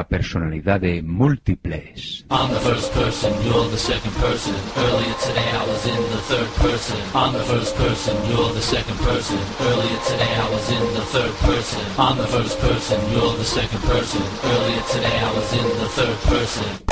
personalidades múltiples. I'm the first person, you're the second person. Earlier today I was in the third person. I'm the first person, you're the second person. Earlier today I was in the third person. I'm the first person, you're the second person. Earlier today I was in the third person.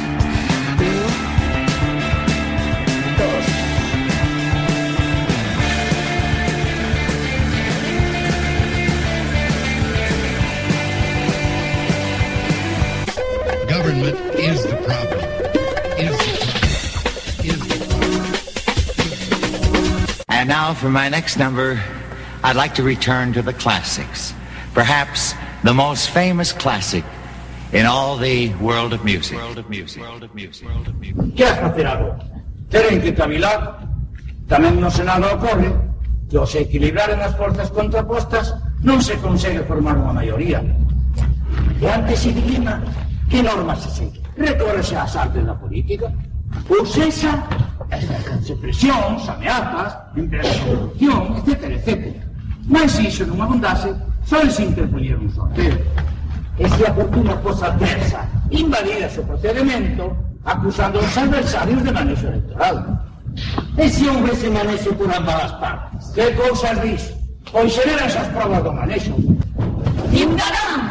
Government is the problem. Is the problem. Is the problem. And now for my next number, I'd like to return to the classics. Perhaps the most famous classic in all the world of music. World of music. World of music. World of music. que has facer agora? Teren que cavilar. Tamén no Senado ocorre que ao se equilibraren as forzas contrapostas non se consegue formar unha maioría. E antes se Que normas se segue? Recórrese ás artes da política. Ou sexa, exercense presións, ameazas, empresas de corrupción, etc, etc. Mas se iso non abundase, só se interponía un sorteo. E se a fortuna fosa adversa, invalida o procedimento, acusando os adversarios de manexo electoral. E se houvese manexo por ambas as partes? Que cousas dis? Pois xeran as provas do manexo. Indarán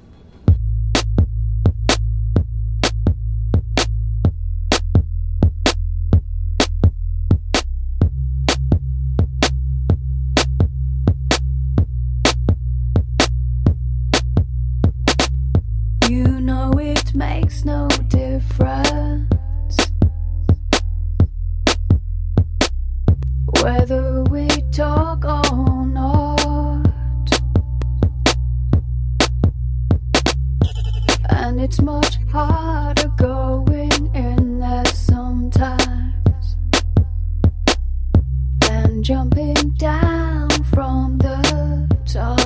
Jumping down from the top.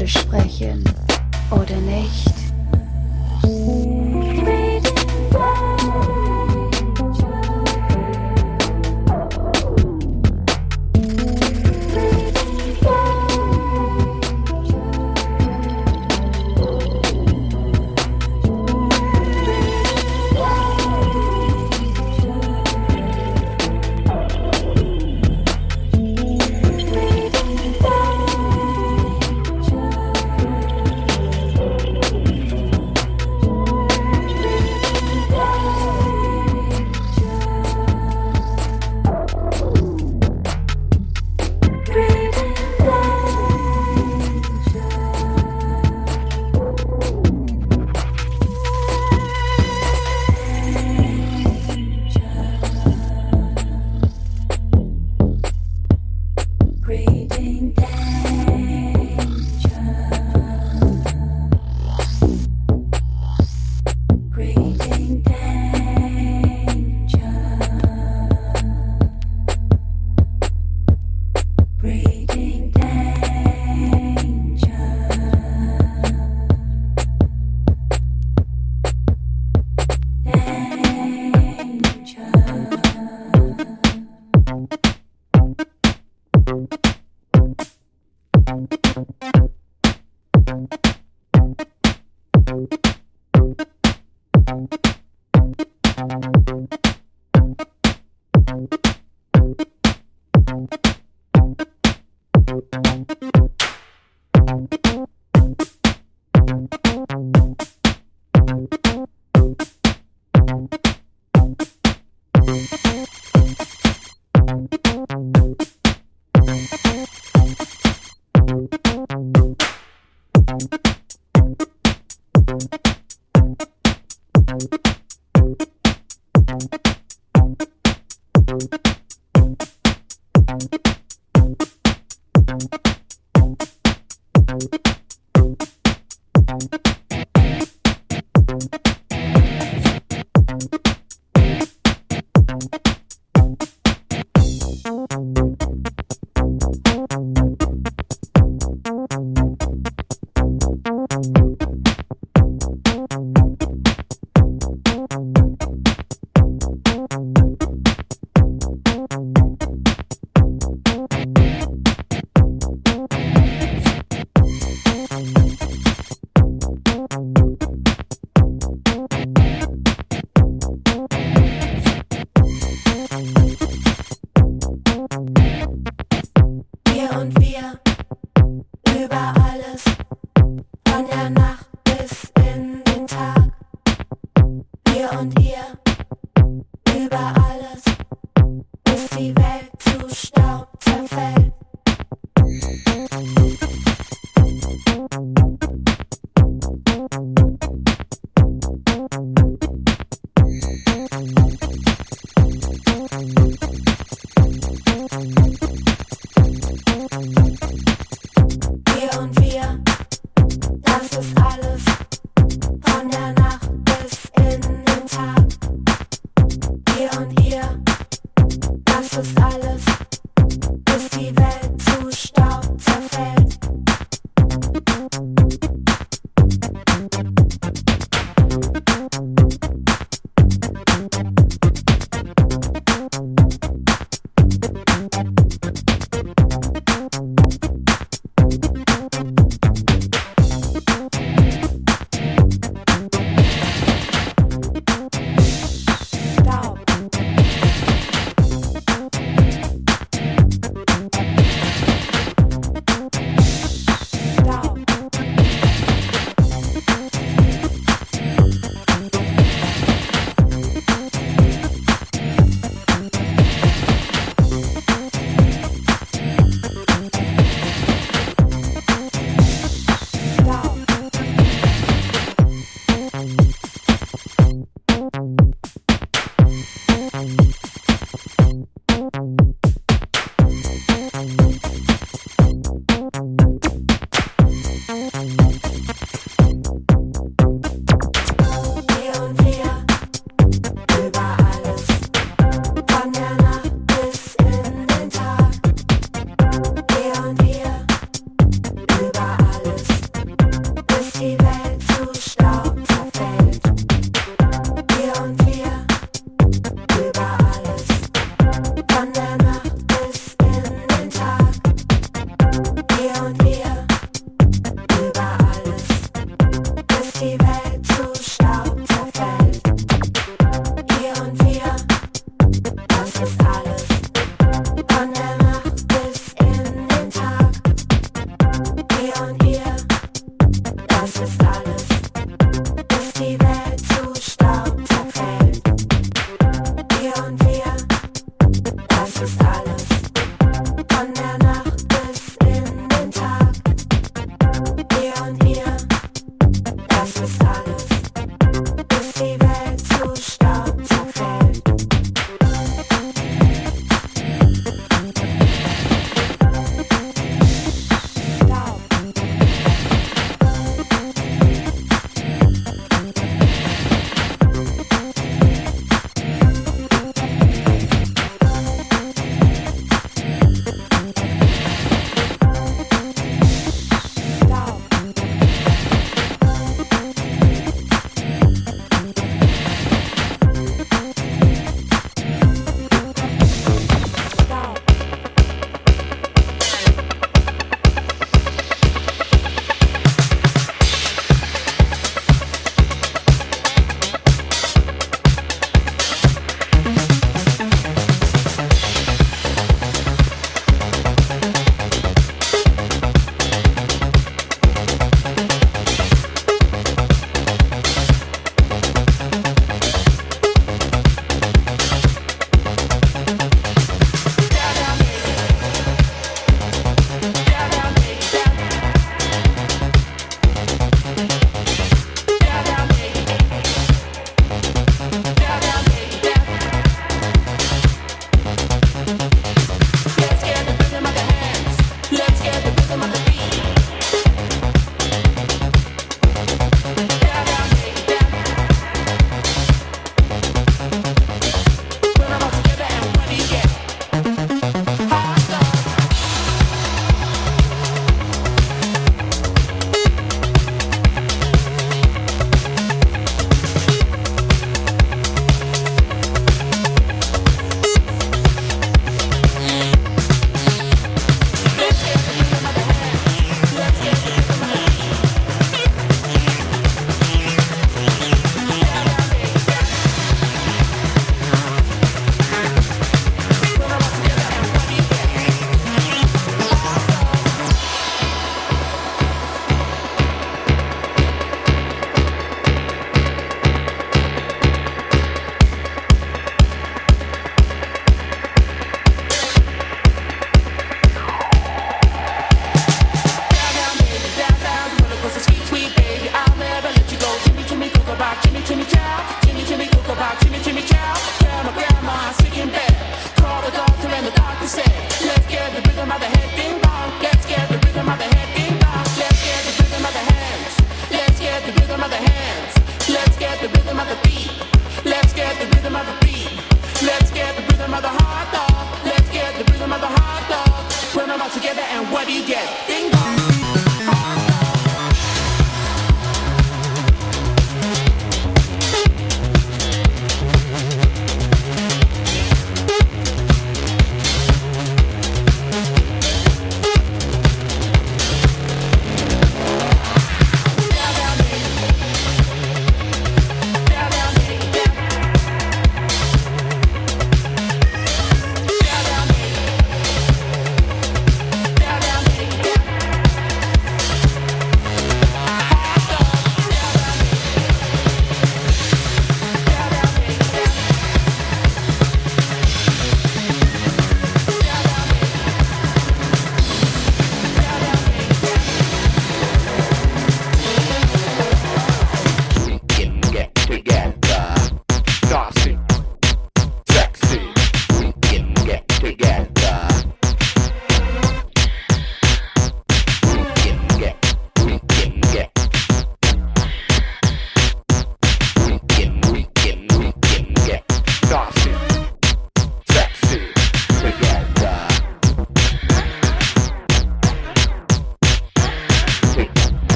Miteinander sprechen oder nicht.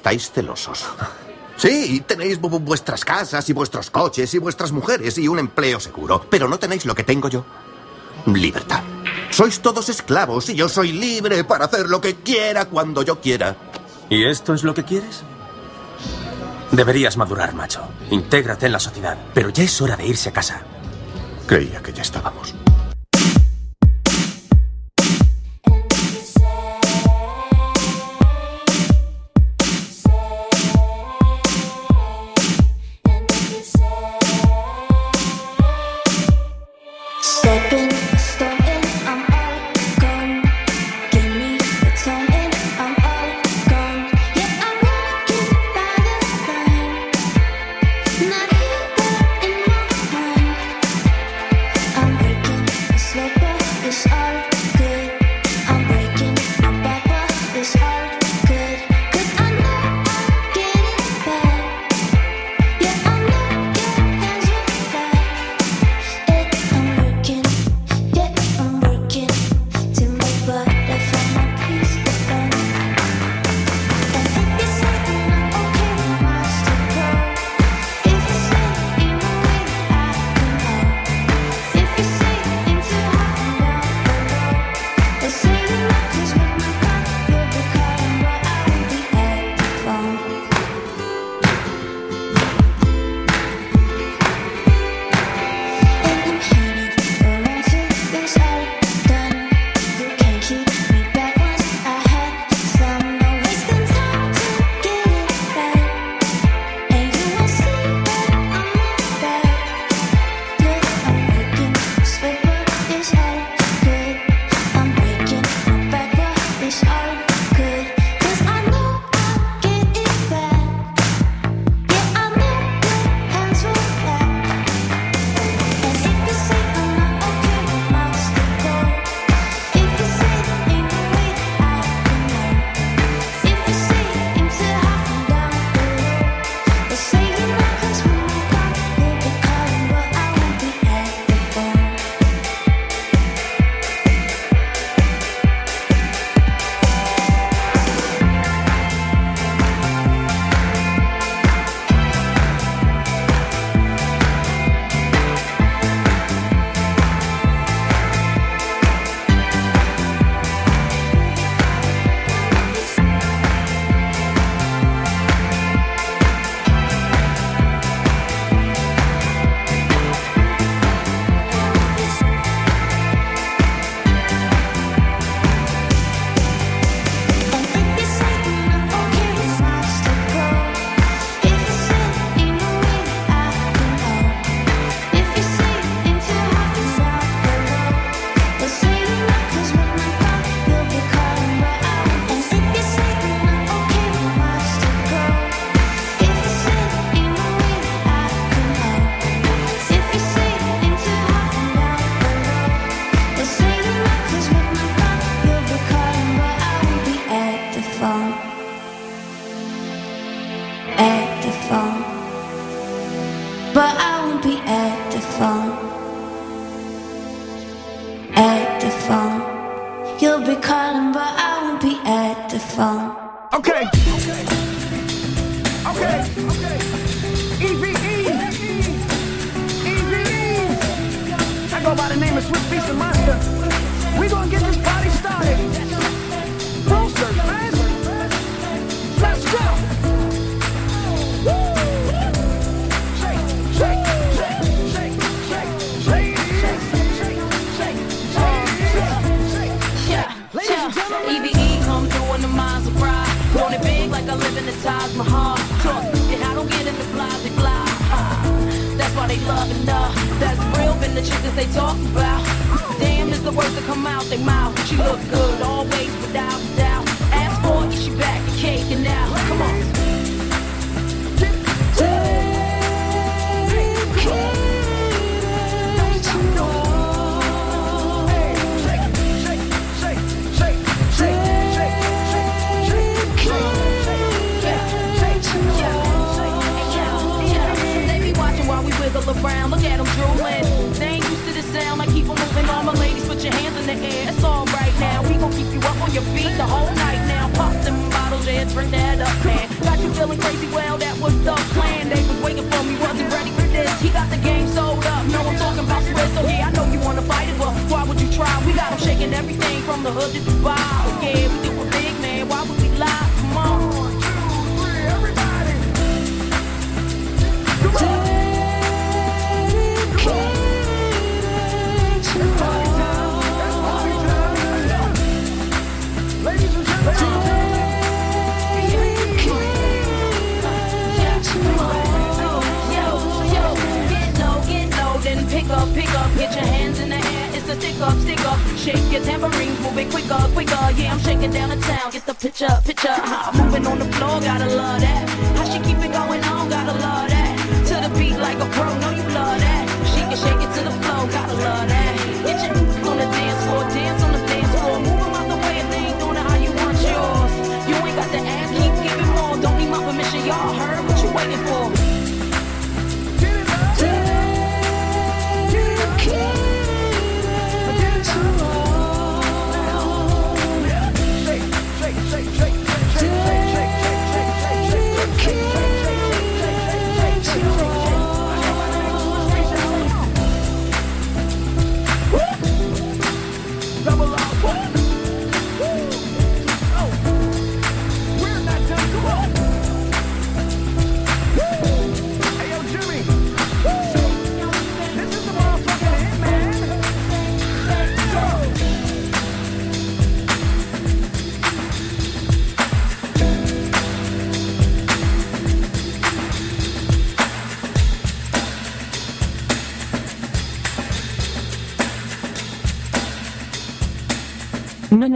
estáis celosos. Sí, tenéis vuestras casas y vuestros coches y vuestras mujeres y un empleo seguro, pero no tenéis lo que tengo yo. Libertad. Sois todos esclavos y yo soy libre para hacer lo que quiera cuando yo quiera. ¿Y esto es lo que quieres? Deberías madurar, macho. Intégrate en la sociedad, pero ya es hora de irse a casa. Creía que ya estábamos.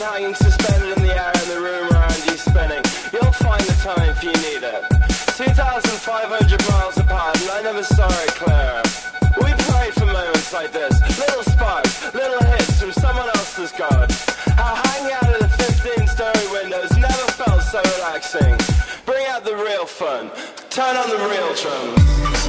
Hanging suspended in the air and the room around you spinning. You'll find the time if you need it. 2,500 miles apart and I never saw it clearer. We played for moments like this. Little sparks, little hits from someone else's god. How hanging out of the 15-story windows never felt so relaxing. Bring out the real fun. Turn on the real drums.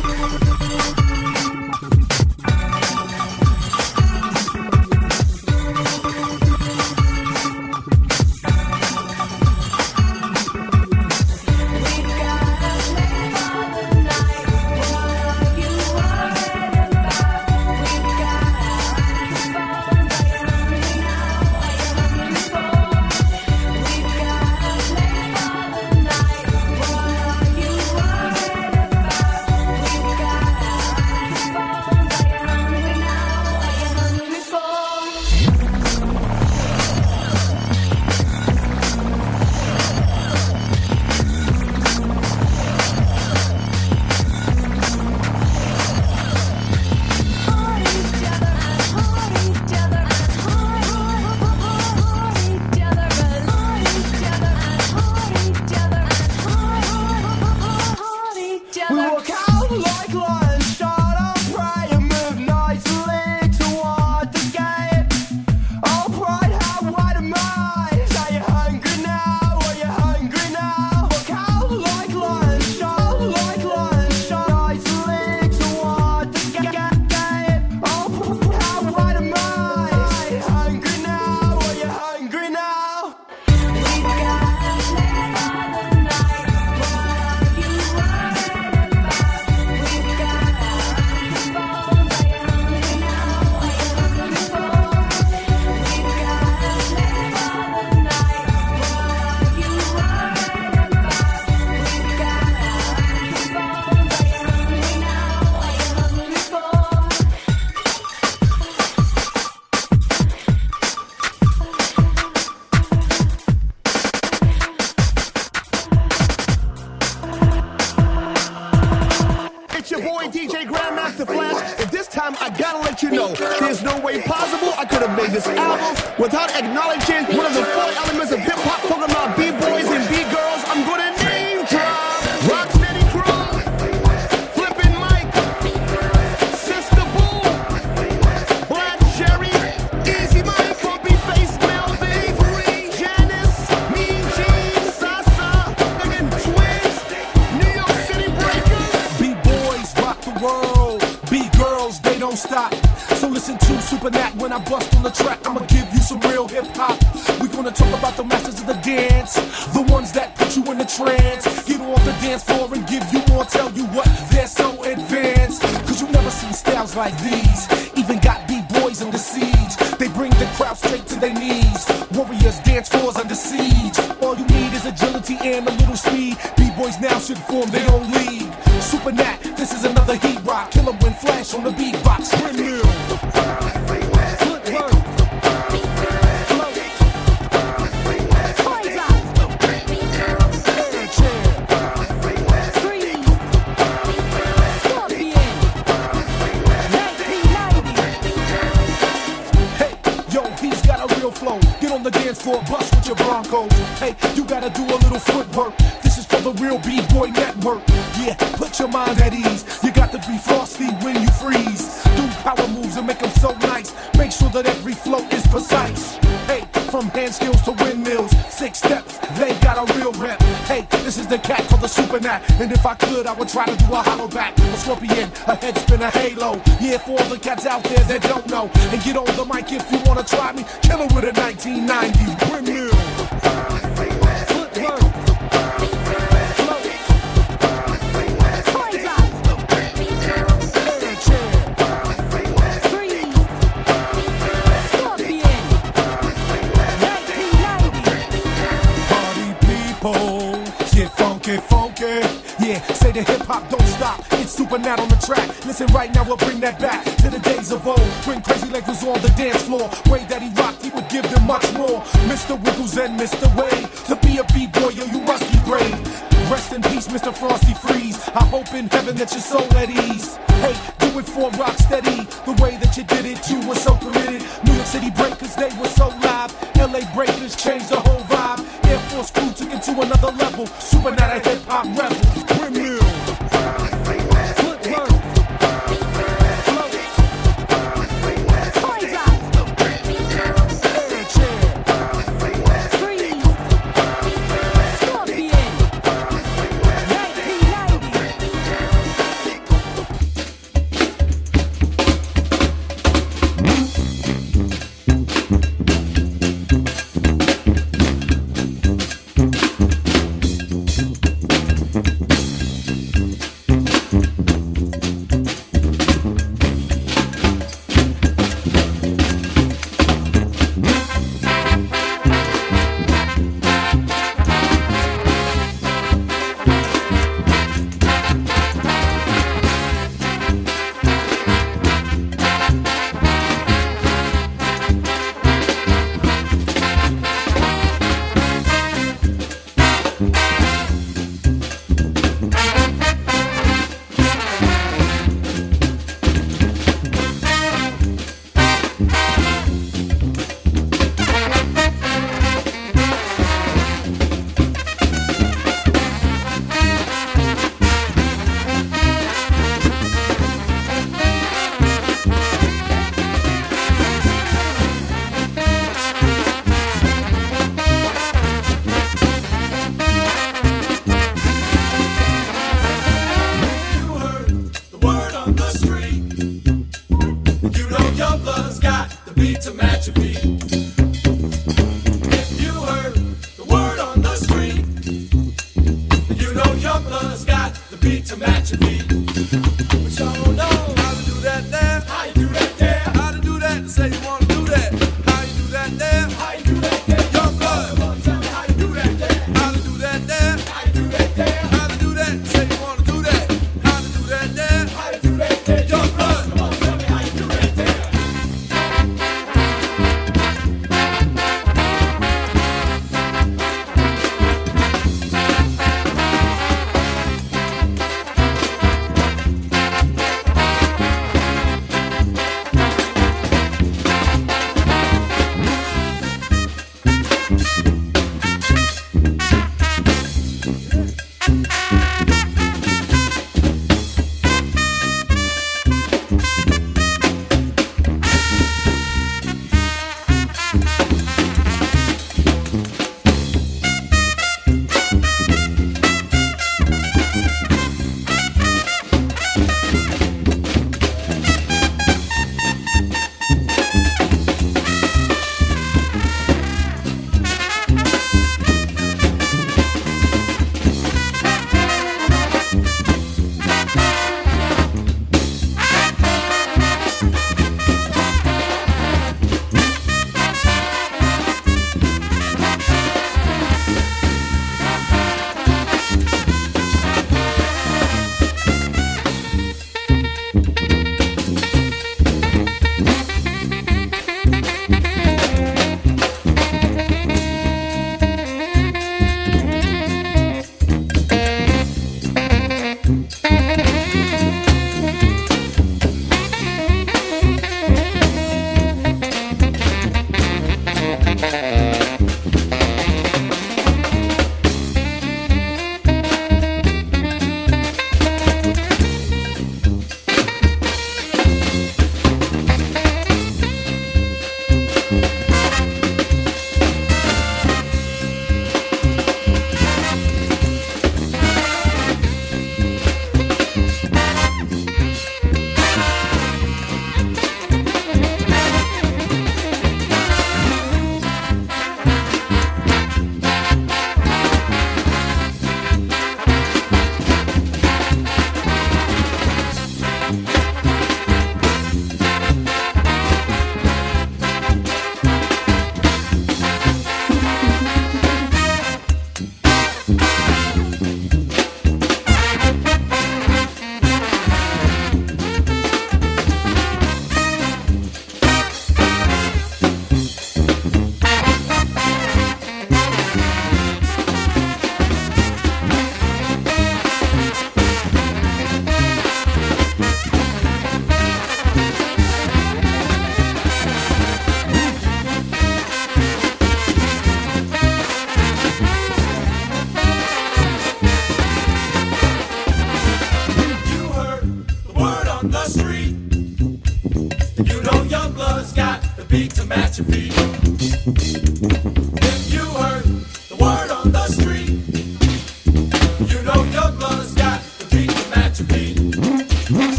Dance floor, bust with your Broncos. Hey, you gotta do a little footwork. This is for the real B-boy network. Yeah, put your mind at ease. You got to be frosty when you freeze. Do power moves and make them so nice. Make sure that every flow is precise. Hey, from hand skills to windmills, six steps, they got a real rep. Hey, this is the cat Nat. And if I could, I would try to do a hollow back, a scorpion, a head spin, a halo. Yeah, for all the cats out there that don't know. And get on the mic if you wanna try me. Kill it with a 1990 windmill. The hip hop don't stop. It's super on the track. Listen right now, we'll bring that back to the days of old. When Crazy Legs was on the dance floor. Way that he rocked, he would give them much more. Mr. Wiggles and Mr. Wade. To be a B-boy, yo, you must be brave. Rest in peace, Mr. Frosty Freeze. I hope in heaven that your soul at ease. Hey, do it for rock steady. The way that you did it, you were so committed. New York City Breakers, they were so live. LA Breakers changed the whole vibe. Air Force Crew took it to another level. Super not a hip hop rebel.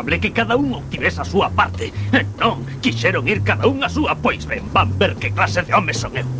probable que cada un obtivese a súa parte. E non, quixeron ir cada un a súa. Pois ben, van ver que clase de homes son eu.